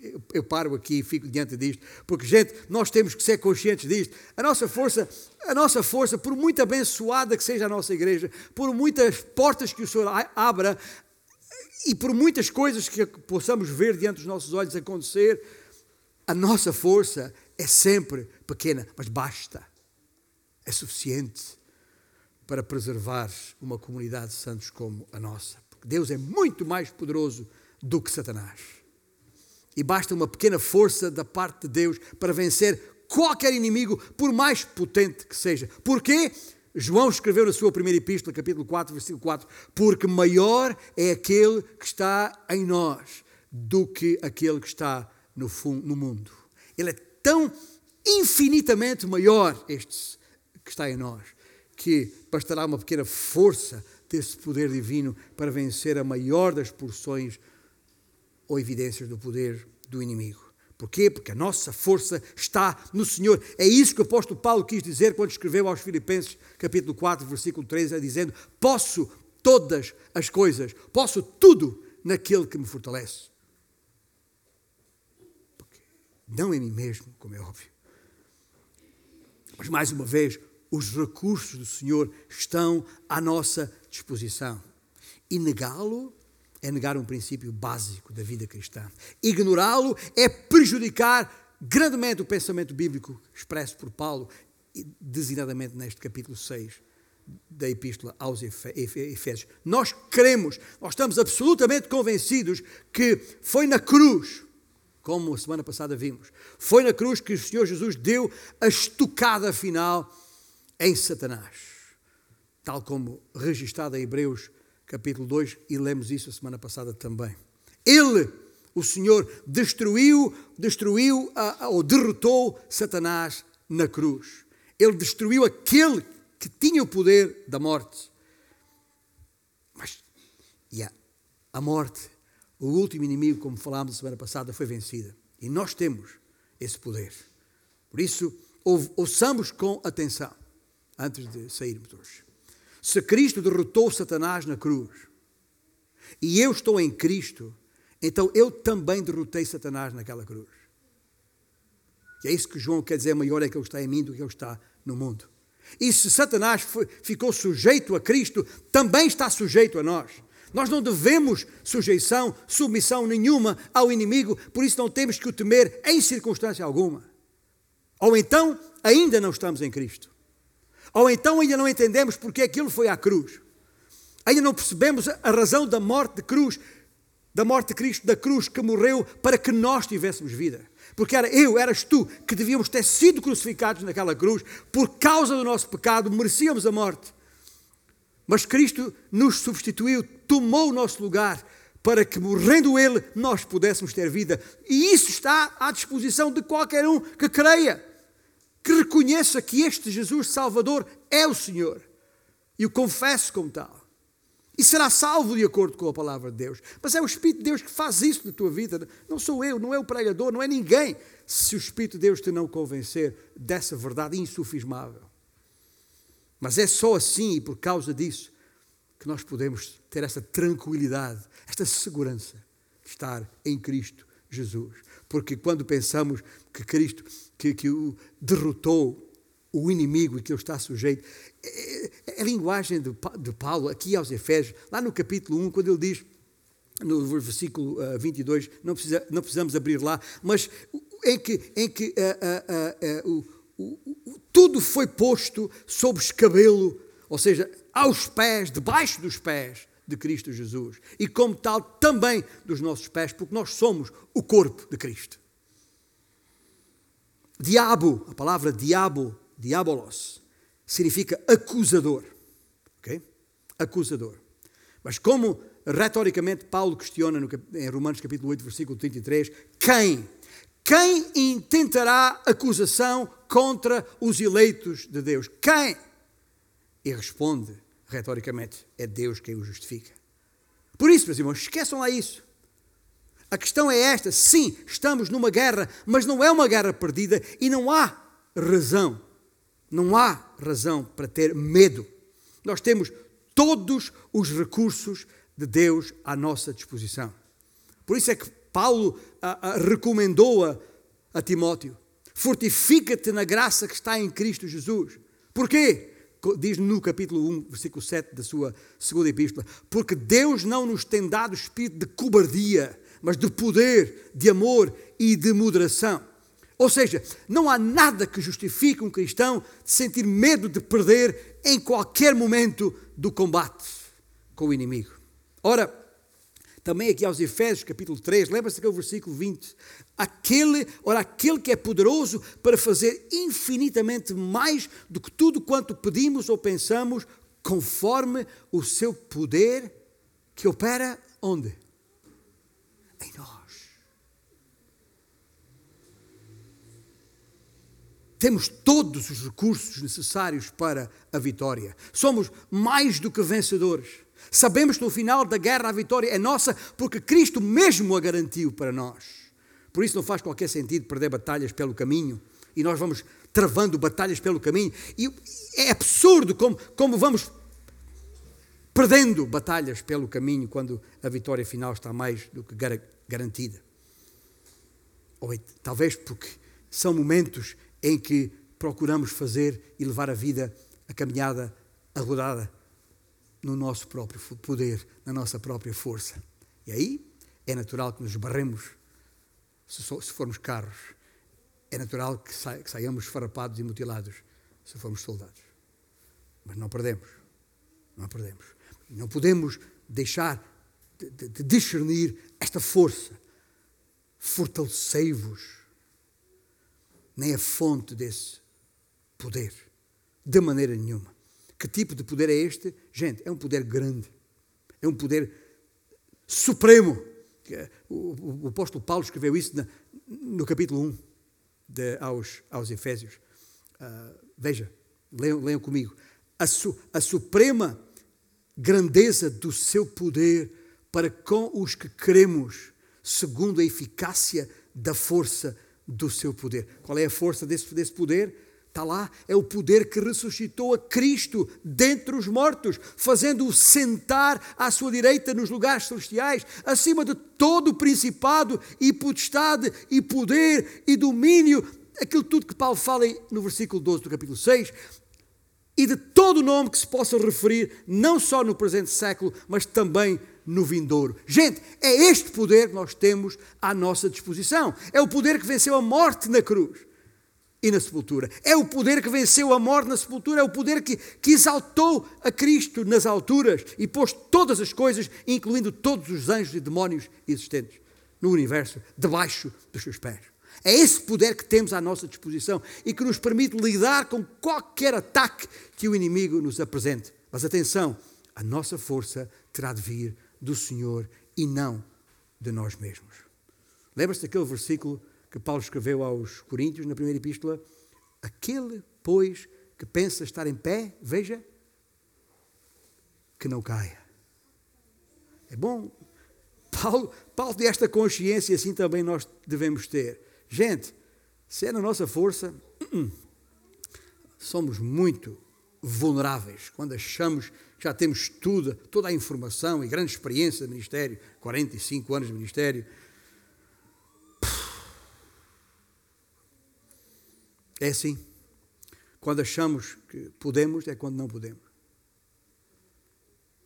Speaker 1: Eu, eu paro aqui e fico diante disto, porque, gente, nós temos que ser conscientes disto. A nossa força, a nossa força, por muito abençoada que seja a nossa igreja, por muitas portas que o Senhor abra e por muitas coisas que possamos ver diante dos nossos olhos acontecer, a nossa força é sempre pequena, mas basta. É suficiente para preservar uma comunidade de santos como a nossa. Porque Deus é muito mais poderoso do que Satanás. E basta uma pequena força da parte de Deus para vencer qualquer inimigo, por mais potente que seja. Porquê? João escreveu na sua primeira epístola, capítulo 4, versículo 4, porque maior é aquele que está em nós do que aquele que está no, fundo, no mundo. Ele é tão infinitamente maior, este que está em nós, que bastará uma pequena força desse poder divino para vencer a maior das porções ou evidências do poder do inimigo. Porquê? Porque a nossa força está no Senhor. É isso que o apóstolo Paulo quis dizer quando escreveu aos Filipenses, capítulo 4, versículo 13, dizendo: Posso todas as coisas, posso tudo naquele que me fortalece. Não em mim mesmo, como é óbvio. Mas mais uma vez, os recursos do Senhor estão à nossa disposição. E negá-lo é negar um princípio básico da vida cristã. Ignorá-lo é prejudicar grandemente o pensamento bíblico expresso por Paulo, designadamente neste capítulo 6 da Epístola aos Efésios. Nós cremos, nós estamos absolutamente convencidos que foi na cruz, como a semana passada vimos, foi na cruz que o Senhor Jesus deu a estocada final em Satanás, tal como registrado em Hebreus capítulo 2, e lemos isso a semana passada também. Ele, o Senhor, destruiu, destruiu ou derrotou Satanás na cruz. Ele destruiu aquele que tinha o poder da morte. Mas yeah, a morte, o último inimigo, como falámos a semana passada, foi vencida. E nós temos esse poder. Por isso, ouçamos com atenção antes de sairmos hoje. Se Cristo derrotou Satanás na cruz e eu estou em Cristo, então eu também derrotei Satanás naquela cruz. E é isso que João quer dizer: maior é que ele está em mim do que ele está no mundo. E se Satanás foi, ficou sujeito a Cristo, também está sujeito a nós. Nós não devemos sujeição, submissão nenhuma ao inimigo, por isso não temos que o temer em circunstância alguma. Ou então, ainda não estamos em Cristo. Ou então ainda não entendemos porque aquilo foi à cruz. Ainda não percebemos a razão da morte de cruz, da morte de Cristo, da cruz que morreu para que nós tivéssemos vida. Porque era eu, eras tu, que devíamos ter sido crucificados naquela cruz, por causa do nosso pecado, merecíamos a morte. Mas Cristo nos substituiu, tomou o nosso lugar, para que morrendo Ele nós pudéssemos ter vida. E isso está à disposição de qualquer um que creia que reconheça que este Jesus Salvador é o Senhor e o confesse como tal. E será salvo de acordo com a palavra de Deus. Mas é o Espírito de Deus que faz isso na tua vida. Não sou eu, não é o pregador, não é ninguém. Se o Espírito de Deus te não convencer dessa verdade insufismável. Mas é só assim e por causa disso que nós podemos ter essa tranquilidade, esta segurança de estar em Cristo Jesus. Porque quando pensamos que Cristo que, que o derrotou o inimigo e que ele está sujeito, é, é a linguagem de, Paulo aqui aos Efésios, lá no capítulo 1, quando ele diz, no versículo 22, uh, não, precisa, não precisamos abrir lá, mas em que, em que uh, uh, o, tudo foi posto sob escabelo, ou seja, aos pés, debaixo dos pés de Cristo Jesus. E como tal, também dos nossos pés, porque nós somos o corpo de Cristo. Diabo, a palavra diabo, diabolos, significa acusador. Ok? Acusador. Mas como retoricamente Paulo questiona no, em Romanos capítulo 8, versículo 33, quem? Quem intentará acusação contra os eleitos de Deus? Quem? E responde, retoricamente, é Deus quem o justifica. Por isso, meus irmãos, esqueçam lá isso. A questão é esta: sim, estamos numa guerra, mas não é uma guerra perdida e não há razão, não há razão para ter medo. Nós temos todos os recursos de Deus à nossa disposição. Por isso é que Paulo a, a, recomendou a, a Timóteo: fortifica-te na graça que está em Cristo Jesus. Porquê? Diz no capítulo 1, versículo 7 da sua segunda epístola: Porque Deus não nos tem dado espírito de cobardia, mas de poder, de amor e de moderação. Ou seja, não há nada que justifique um cristão de sentir medo de perder em qualquer momento do combate com o inimigo. Ora, também aqui aos Efésios, capítulo 3, lembra-se aquele versículo 20. Aquele, ora, aquele que é poderoso para fazer infinitamente mais do que tudo quanto pedimos ou pensamos, conforme o seu poder que opera onde? Em nós. temos todos os recursos necessários para a vitória. Somos mais do que vencedores. Sabemos que no final da guerra a vitória é nossa porque Cristo mesmo a garantiu para nós. Por isso não faz qualquer sentido perder batalhas pelo caminho e nós vamos travando batalhas pelo caminho. E é absurdo como, como vamos perdendo batalhas pelo caminho quando a vitória final está mais do que garantida. Ou talvez porque são momentos em que procuramos fazer e levar a vida, a caminhada, a rodada, no nosso próprio poder, na nossa própria força. E aí é natural que nos barremos, se, formos carros. É natural que, sa que saiamos farrapados e mutilados, se formos soldados. Mas não perdemos. Não perdemos. Não podemos deixar de, de, de discernir esta força. Fortalecei-vos nem a fonte desse poder, de maneira nenhuma. Que tipo de poder é este? Gente, é um poder grande, é um poder supremo. O, o apóstolo Paulo escreveu isso no capítulo 1 de, aos, aos Efésios. Uh, veja, leiam, leiam comigo. A, su, a suprema grandeza do seu poder para com os que queremos, segundo a eficácia da força do seu poder. Qual é a força desse, desse poder? Está lá, é o poder que ressuscitou a Cristo dentre os mortos, fazendo-o sentar à sua direita nos lugares celestiais, acima de todo o principado e potestade e poder e domínio, aquilo tudo que Paulo fala no versículo 12 do capítulo 6, e de todo o nome que se possa referir, não só no presente século, mas também no vindouro. Gente, é este poder que nós temos à nossa disposição. É o poder que venceu a morte na cruz e na sepultura. É o poder que venceu a morte na sepultura, é o poder que, que exaltou a Cristo nas alturas e pôs todas as coisas, incluindo todos os anjos e demónios existentes no universo, debaixo dos seus pés. É esse poder que temos à nossa disposição e que nos permite lidar com qualquer ataque que o inimigo nos apresente. Mas atenção, a nossa força terá de vir do Senhor e não de nós mesmos. Lembra-se daquele versículo que Paulo escreveu aos Coríntios na primeira epístola? Aquele, pois, que pensa estar em pé, veja, que não caia. É bom. Paulo, Paulo tem esta consciência assim também nós devemos ter. Gente, se é na nossa força, somos muito vulneráveis quando achamos que já temos tudo, toda a informação e grande experiência de ministério 45 anos de ministério. É assim. Quando achamos que podemos, é quando não podemos.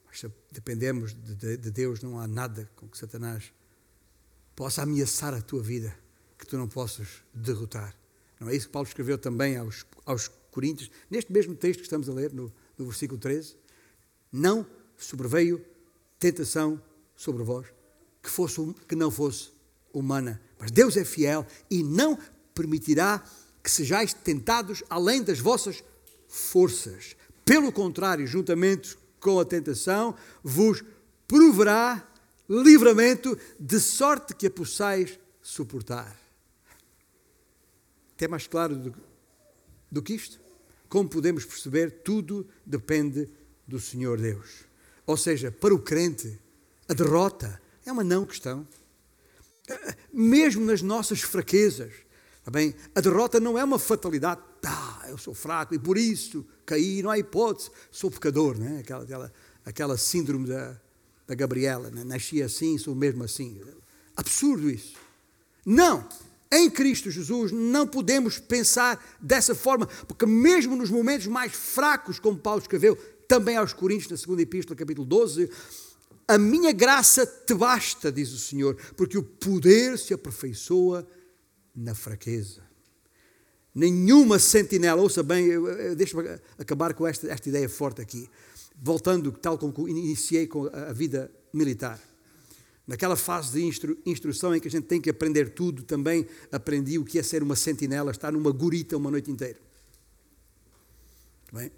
Speaker 1: Mas se dependemos de, de Deus, não há nada com que Satanás possa ameaçar a tua vida que tu não possas derrotar. Não é isso que Paulo escreveu também aos, aos Coríntios, neste mesmo texto que estamos a ler, no, no versículo 13? Não sobreveio tentação sobre vós que, fosse, que não fosse humana. Mas Deus é fiel e não permitirá que sejais tentados além das vossas forças. Pelo contrário, juntamente com a tentação, vos proverá livramento, de sorte que a possais suportar. Até mais claro do, do que isto? Como podemos perceber, tudo depende do Senhor Deus. Ou seja, para o crente, a derrota é uma não questão. Mesmo nas nossas fraquezas, tá bem? a derrota não é uma fatalidade. Ah, eu sou fraco e por isso caí, não há hipótese, sou pecador. Né? Aquela, aquela, aquela síndrome da, da Gabriela, né? nasci assim, sou mesmo assim. Absurdo isso. Não! Em Cristo Jesus não podemos pensar dessa forma, porque mesmo nos momentos mais fracos, como Paulo escreveu também aos Coríntios, na segunda epístola, capítulo 12, a minha graça te basta, diz o Senhor, porque o poder se aperfeiçoa na fraqueza. Nenhuma sentinela, ouça bem, deixa-me acabar com esta, esta ideia forte aqui, voltando tal como iniciei com a vida militar Naquela fase de instru instrução em que a gente tem que aprender tudo, também aprendi o que é ser uma sentinela, estar numa gurita uma noite inteira. Bem?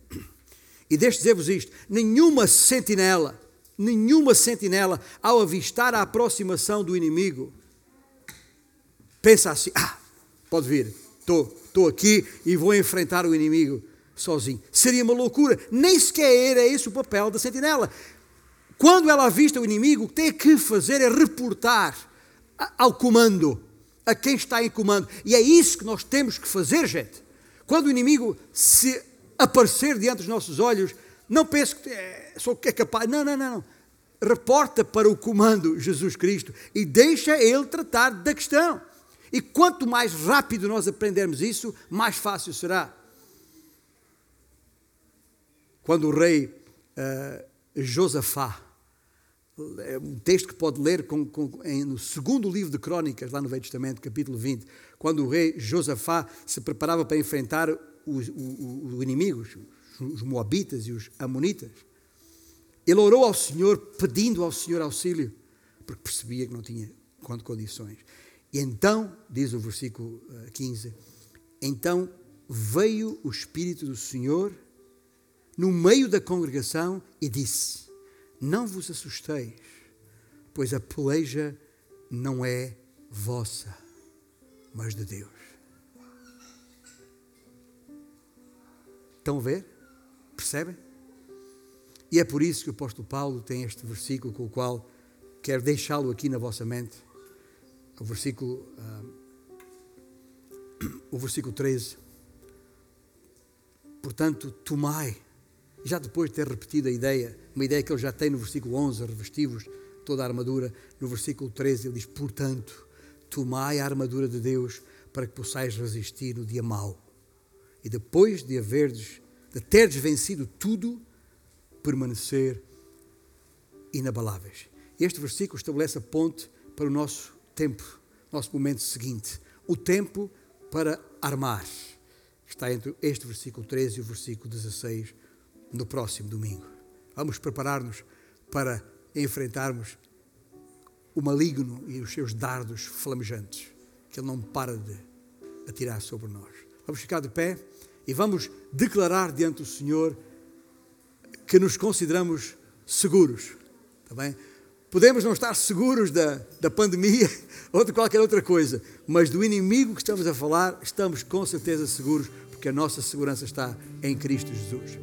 Speaker 1: E deixe dizer-vos isto: nenhuma sentinela, nenhuma sentinela, ao avistar a aproximação do inimigo, pensa assim: ah, pode vir, estou aqui e vou enfrentar o inimigo sozinho. Seria uma loucura. Nem sequer era esse o papel da sentinela. Quando ela avista o inimigo, o que tem que fazer é reportar ao comando, a quem está em comando. E é isso que nós temos que fazer, gente. Quando o inimigo se aparecer diante dos nossos olhos, não pense que é, sou é capaz. Não, não, não. Reporta para o comando Jesus Cristo e deixa ele tratar da questão. E quanto mais rápido nós aprendermos isso, mais fácil será. Quando o rei uh, Josafá é um texto que pode ler com, com, em, no segundo livro de Crônicas, lá no Velho Testamento, capítulo 20, quando o rei Josafá se preparava para enfrentar os, os, os inimigos, os Moabitas e os Amonitas. Ele orou ao Senhor, pedindo ao Senhor auxílio, porque percebia que não tinha condições. E então, diz o versículo 15, eh, então veio o Espírito do Senhor no meio da congregação e disse: não vos assusteis, pois a peleja não é vossa, mas de Deus. Estão a ver? Percebem? E é por isso que o apóstolo Paulo tem este versículo com o qual quero deixá-lo aqui na vossa mente. O versículo, uh, o versículo 13. Portanto, tomai já depois de ter repetido a ideia, uma ideia que ele já tem no versículo 11, revestivos toda a armadura, no versículo 13 ele diz: Portanto, tomai a armadura de Deus para que possais resistir no dia mau. E depois de haverdes, de teres vencido tudo, permanecer inabaláveis. Este versículo estabelece a ponte para o nosso tempo, nosso momento seguinte. O tempo para armar. Está entre este versículo 13 e o versículo 16 no próximo domingo. Vamos preparar-nos para enfrentarmos o maligno e os seus dardos flamejantes, que ele não para de atirar sobre nós. Vamos ficar de pé e vamos declarar diante do Senhor que nos consideramos seguros. Está bem? Podemos não estar seguros da, da pandemia *laughs* ou de qualquer outra coisa, mas do inimigo que estamos a falar, estamos com certeza seguros, porque a nossa segurança está em Cristo Jesus.